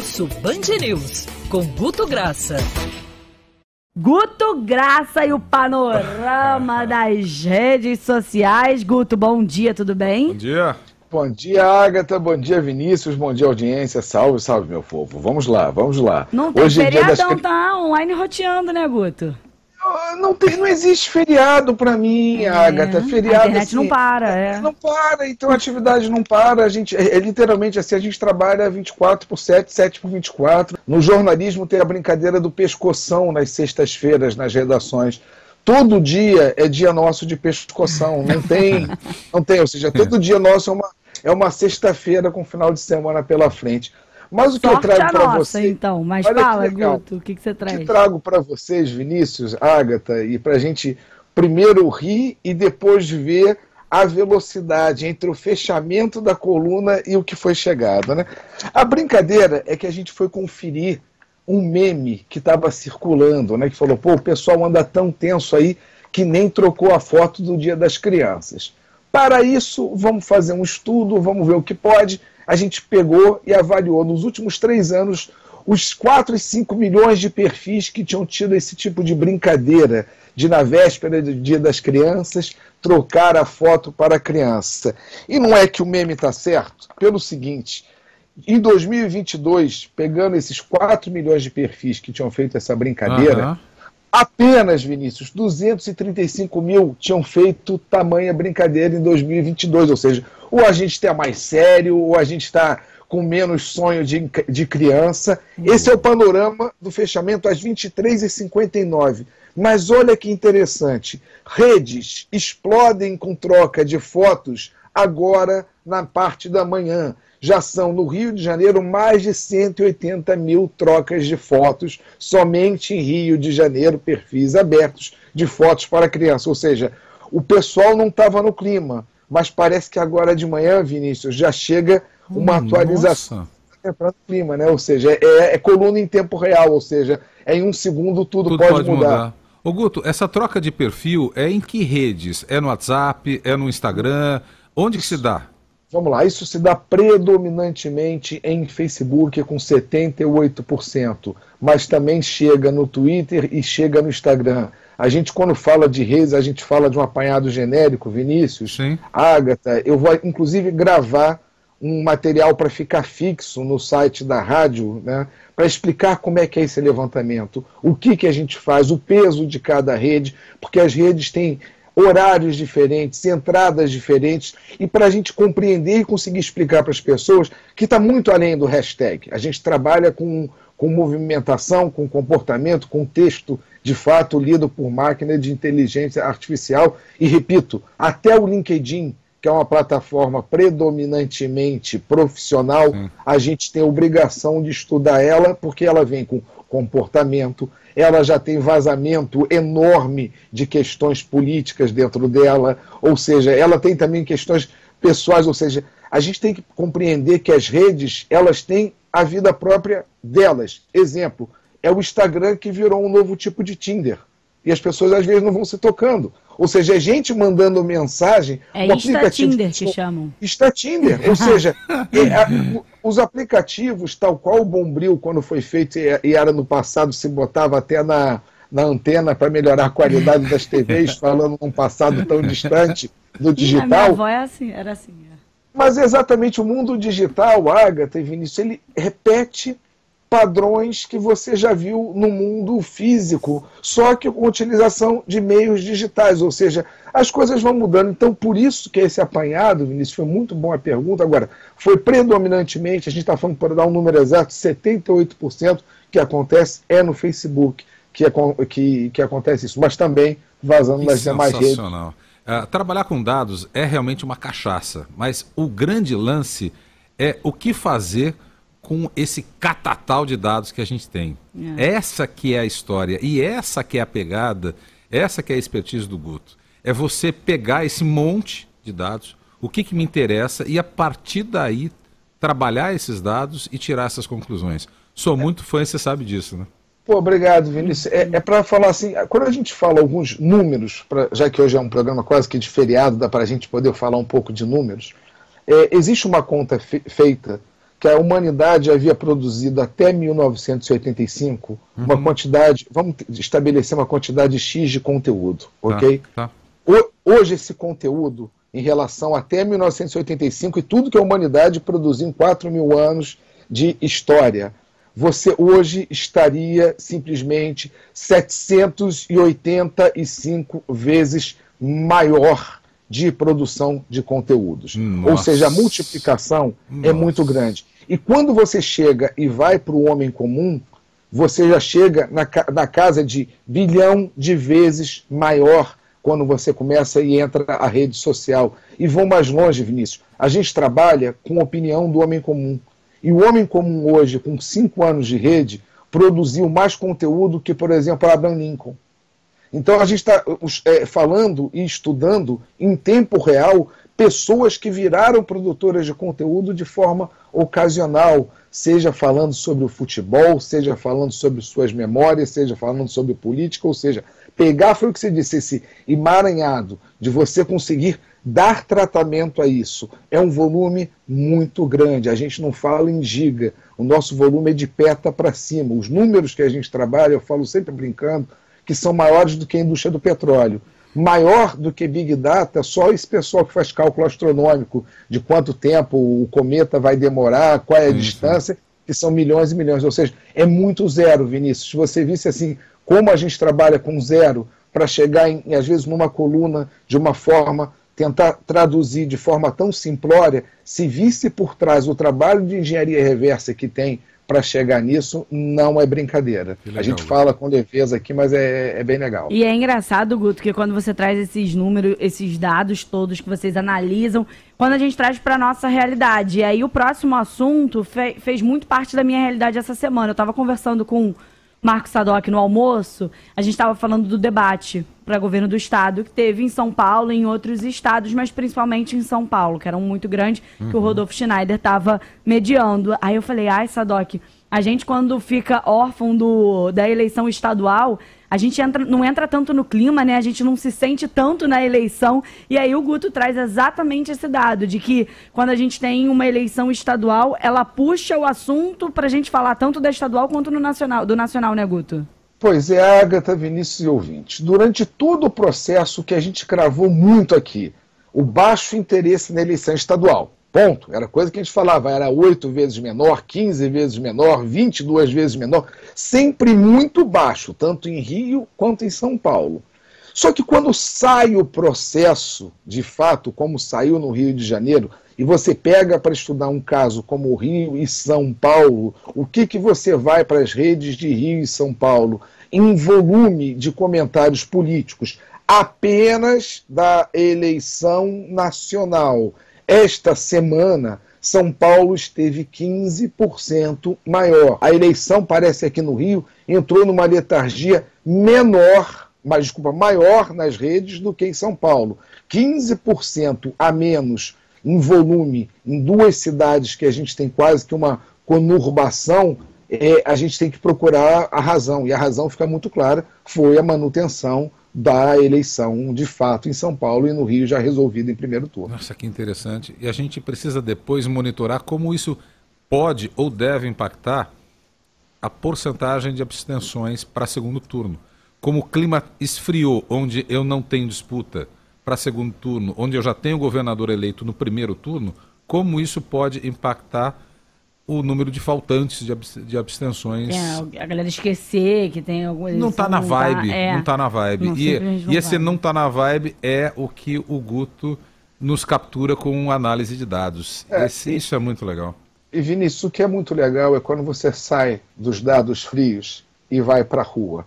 Pulso Band News, com Guto Graça. Guto Graça e o panorama das redes sociais. Guto, bom dia, tudo bem? Bom dia. Bom dia, Agatha. Bom dia, Vinícius. Bom dia, audiência. Salve, salve, meu povo. Vamos lá, vamos lá. Não tem Hoje feriadão, é dia das... tá online roteando, né, Guto? Não, tem, não existe feriado para mim, é, Agatha. Feriado. A internet assim, não para, é. Não para, então a atividade não para. A gente, é, é, literalmente assim, a gente trabalha 24 por 7, 7 por 24. No jornalismo tem a brincadeira do pescoção nas sextas-feiras, nas redações. Todo dia é dia nosso de pescoção. Não tem, não tem. Ou seja, todo dia nosso é uma, é uma sexta-feira com final de semana pela frente. Mas o que Sorte eu trago para você. então. Mas fala, Guto, o que, que você traz? O que trago para vocês, Vinícius, Ágata, e para a gente primeiro rir e depois ver a velocidade entre o fechamento da coluna e o que foi chegado. Né? A brincadeira é que a gente foi conferir um meme que estava circulando, né, que falou: pô, o pessoal anda tão tenso aí que nem trocou a foto do Dia das Crianças. Para isso, vamos fazer um estudo, vamos ver o que pode a gente pegou e avaliou nos últimos três anos os 4 e 5 milhões de perfis que tinham tido esse tipo de brincadeira de, na véspera do Dia das Crianças, trocar a foto para a criança. E não é que o meme está certo? Pelo seguinte, em 2022, pegando esses 4 milhões de perfis que tinham feito essa brincadeira, uhum. apenas, Vinícius, 235 mil tinham feito tamanha brincadeira em 2022, ou seja, ou a gente está mais sério, ou a gente está com menos sonho de, de criança. Esse é o panorama do fechamento às 23h59. Mas olha que interessante: redes explodem com troca de fotos agora na parte da manhã. Já são no Rio de Janeiro mais de 180 mil trocas de fotos, somente em Rio de Janeiro, perfis abertos de fotos para criança. Ou seja, o pessoal não estava no clima mas parece que agora de manhã, Vinícius, já chega uma hum, atualização entrando clima, né? Ou seja, é, é, coluna em tempo real, ou seja, é em um segundo tudo, tudo pode, pode, mudar. mudar. Ô Guto, essa troca de perfil é em que redes? É no WhatsApp? É no Instagram? Onde que se dá? Vamos lá, isso se dá predominantemente em Facebook com 78%, mas também chega no Twitter e chega no Instagram. A gente, quando fala de redes, a gente fala de um apanhado genérico, Vinícius, Sim. Agatha. Eu vou, inclusive, gravar um material para ficar fixo no site da rádio, né, para explicar como é que é esse levantamento, o que, que a gente faz, o peso de cada rede, porque as redes têm horários diferentes, entradas diferentes, e para a gente compreender e conseguir explicar para as pessoas que está muito além do hashtag. A gente trabalha com, com movimentação, com comportamento, com texto de fato lido por máquina de inteligência artificial. E repito, até o LinkedIn, que é uma plataforma predominantemente profissional, hum. a gente tem obrigação de estudar ela, porque ela vem com comportamento, ela já tem vazamento enorme de questões políticas dentro dela, ou seja, ela tem também questões pessoais, ou seja, a gente tem que compreender que as redes, elas têm a vida própria delas. Exemplo, é o Instagram que virou um novo tipo de Tinder. E as pessoas às vezes não vão se tocando. Ou seja, é gente mandando mensagem. É um Insta Tinder que chamam. Insta Tinder. Ou seja, é, a, os aplicativos, tal qual o Bombril, quando foi feito e era no passado, se botava até na, na antena para melhorar a qualidade das TVs, falando num passado tão distante do digital. A minha avó é assim, era assim. É. Mas exatamente o mundo digital, Agatha e Vinícius, ele repete padrões que você já viu no mundo físico, só que com utilização de meios digitais, ou seja, as coisas vão mudando. Então, por isso que esse apanhado, Vinícius, foi muito bom a pergunta. Agora, foi predominantemente, a gente está falando para dar um número exato, 78% que acontece é no Facebook que, é, que, que acontece isso, mas também vazando nas demais redes. Uh, trabalhar com dados é realmente uma cachaça, mas o grande lance é o que fazer com esse catatal de dados que a gente tem. É. Essa que é a história e essa que é a pegada, essa que é a expertise do Guto. É você pegar esse monte de dados, o que, que me interessa e a partir daí trabalhar esses dados e tirar essas conclusões. Sou muito fã, você sabe disso, né? Pô, obrigado, Vinícius. É, é para falar assim, quando a gente fala alguns números, pra, já que hoje é um programa quase que de feriado, dá para a gente poder falar um pouco de números, é, existe uma conta fe feita que a humanidade havia produzido até 1985 uhum. uma quantidade, vamos estabelecer uma quantidade X de conteúdo, tá, ok? Tá. Hoje esse conteúdo, em relação até 1985 e tudo que a humanidade produziu em 4 mil anos de história, você hoje estaria simplesmente 785 vezes maior de produção de conteúdos. Nossa. Ou seja, a multiplicação é Nossa. é muito grande. E quando você chega e vai para o homem comum, você já chega na, na casa de bilhão de vezes maior quando você começa e entra a rede social. E vou mais longe, Vinícius. A gente trabalha com a opinião do homem comum. E o homem comum hoje, com cinco anos de rede, produziu mais conteúdo que, por exemplo, Abraham Lincoln. Então a gente está é, falando e estudando em tempo real pessoas que viraram produtoras de conteúdo de forma ocasional, seja falando sobre o futebol, seja falando sobre suas memórias, seja falando sobre política, ou seja, pegar foi o que você disse, esse emaranhado de você conseguir dar tratamento a isso. É um volume muito grande. A gente não fala em giga. O nosso volume é de peta para cima. Os números que a gente trabalha, eu falo sempre brincando, que são maiores do que a indústria do petróleo. Maior do que Big Data, só esse pessoal que faz cálculo astronômico de quanto tempo o cometa vai demorar, qual é a distância, que são milhões e milhões. Ou seja, é muito zero, Vinícius. Se você visse assim, como a gente trabalha com zero para chegar, em, às vezes, numa coluna de uma forma, tentar traduzir de forma tão simplória, se visse por trás o trabalho de engenharia reversa que tem para chegar nisso não é brincadeira. Legal, a gente fala com leveza aqui, mas é, é, bem legal. E é engraçado, Guto, que quando você traz esses números, esses dados todos que vocês analisam, quando a gente traz para nossa realidade. E aí o próximo assunto fe fez muito parte da minha realidade essa semana. Eu estava conversando com Marcos Sadoc no almoço, a gente estava falando do debate para governo do estado que teve em São Paulo e em outros estados, mas principalmente em São Paulo, que era um muito grande, uhum. que o uhum. Rodolfo Schneider estava mediando. Aí eu falei, ai, Sadoc, a gente quando fica órfão do, da eleição estadual, a gente entra, não entra tanto no clima, né? A gente não se sente tanto na eleição. E aí o Guto traz exatamente esse dado de que quando a gente tem uma eleição estadual, ela puxa o assunto para a gente falar tanto da estadual quanto no nacional, do nacional, né, Guto? Pois é, Agatha, Vinícius e ouvintes. Durante todo o processo que a gente cravou muito aqui, o baixo interesse na eleição estadual. Ponto. Era coisa que a gente falava, era oito vezes menor, 15 vezes menor, 22 vezes menor, sempre muito baixo, tanto em Rio quanto em São Paulo. Só que quando sai o processo, de fato, como saiu no Rio de Janeiro, e você pega para estudar um caso como Rio e São Paulo, o que, que você vai para as redes de Rio e São Paulo? Em volume de comentários políticos apenas da eleição nacional esta semana, São Paulo esteve 15% maior. A eleição, parece aqui no Rio, entrou numa letargia menor, mas desculpa, maior nas redes do que em São Paulo. 15% a menos em volume em duas cidades que a gente tem quase que uma conurbação, é, a gente tem que procurar a razão. E a razão fica muito clara: foi a manutenção da eleição de fato em São Paulo e no Rio já resolvida em primeiro turno. Nossa, que interessante. E a gente precisa depois monitorar como isso pode ou deve impactar a porcentagem de abstenções para segundo turno. Como o clima esfriou, onde eu não tenho disputa para segundo turno, onde eu já tenho governador eleito no primeiro turno, como isso pode impactar o número de faltantes de, abstenções. É, a galera esquecer que tem alguma Não está na vibe, tá, é, não tá na vibe. Não, e, e esse vai. não está na vibe é o que o Guto nos captura com análise de dados. É, esse, isso é muito legal. E Vinícius, o que é muito legal é quando você sai dos dados frios e vai para a rua.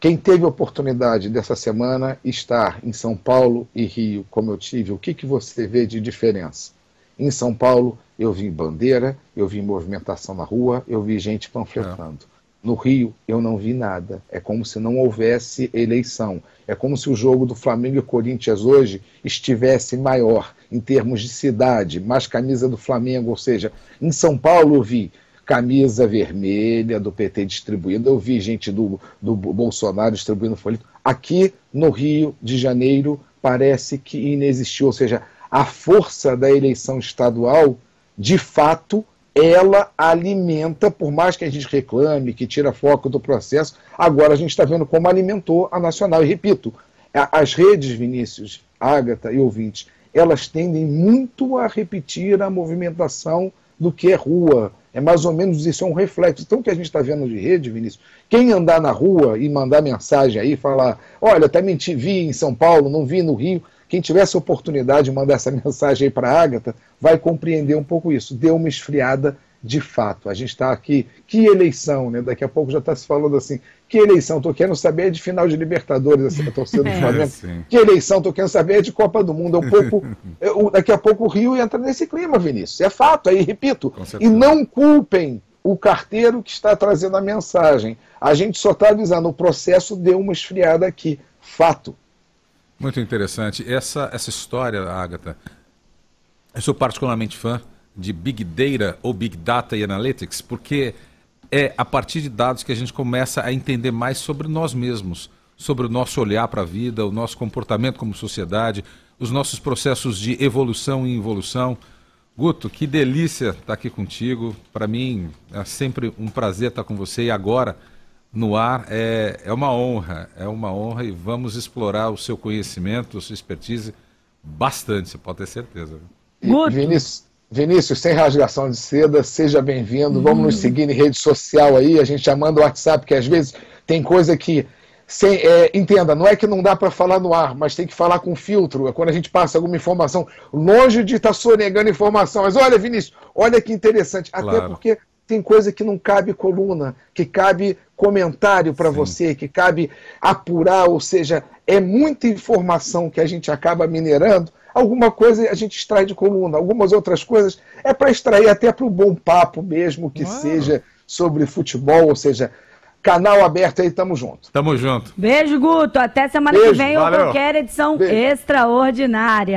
Quem teve a oportunidade dessa semana estar em São Paulo e Rio, como eu tive, o que, que você vê de diferença? Em São Paulo, eu vi bandeira, eu vi movimentação na rua, eu vi gente panfletando. É. No Rio, eu não vi nada. É como se não houvesse eleição. É como se o jogo do Flamengo e Corinthians hoje estivesse maior em termos de cidade, mais camisa do Flamengo. Ou seja, em São Paulo eu vi camisa vermelha do PT distribuída, eu vi gente do, do Bolsonaro distribuindo folheto. Aqui no Rio de Janeiro parece que inexistiu. Ou seja, a força da eleição estadual, de fato, ela alimenta, por mais que a gente reclame, que tira foco do processo, agora a gente está vendo como alimentou a Nacional. E repito, as redes, Vinícius, Ágata e ouvintes, elas tendem muito a repetir a movimentação do que é rua. É mais ou menos isso, é um reflexo. Então, o que a gente está vendo de rede, Vinícius, quem andar na rua e mandar mensagem aí, falar, olha, até menti, vi em São Paulo, não vi no Rio, quem tiver essa oportunidade de mandar essa mensagem aí para a Ágata, vai compreender um pouco isso. Deu uma esfriada de fato. A gente está aqui, que eleição, né? Daqui a pouco já está se falando assim, que eleição? Estou querendo saber de final de Libertadores, assim, a torcida do Flamengo. É, que eleição? Estou querendo saber de Copa do Mundo. É um pouco, é, daqui a pouco o Rio entra nesse clima, Vinícius. É fato, aí repito. E não culpem o carteiro que está trazendo a mensagem. A gente só está avisando, o processo deu uma esfriada aqui. Fato. Muito interessante. Essa, essa história, Agatha, eu sou particularmente fã de Big Data ou Big Data e Analytics, porque é a partir de dados que a gente começa a entender mais sobre nós mesmos, sobre o nosso olhar para a vida, o nosso comportamento como sociedade, os nossos processos de evolução e involução. Guto, que delícia estar aqui contigo. Para mim é sempre um prazer estar com você e agora no ar é, é uma honra, é uma honra e vamos explorar o seu conhecimento, a sua expertise bastante, você pode ter certeza. Vinícius, Vinícius, sem rasgação de seda, seja bem-vindo. Hum. Vamos nos seguir em rede social aí, a gente já manda o WhatsApp, que às vezes tem coisa que. Sem, é, entenda, não é que não dá para falar no ar, mas tem que falar com filtro. É quando a gente passa alguma informação, longe de estar tá sonegando informação. Mas olha, Vinícius, olha que interessante. Claro. Até porque tem coisa que não cabe coluna, que cabe comentário para você, que cabe apurar, ou seja, é muita informação que a gente acaba minerando. Alguma coisa a gente extrai de coluna, algumas outras coisas é para extrair até para o bom papo mesmo, que Uau. seja sobre futebol, ou seja, canal aberto aí, tamo junto. Tamo junto. Beijo, Guto. Até semana Beijo, que vem ou qualquer edição Beijo. extraordinária.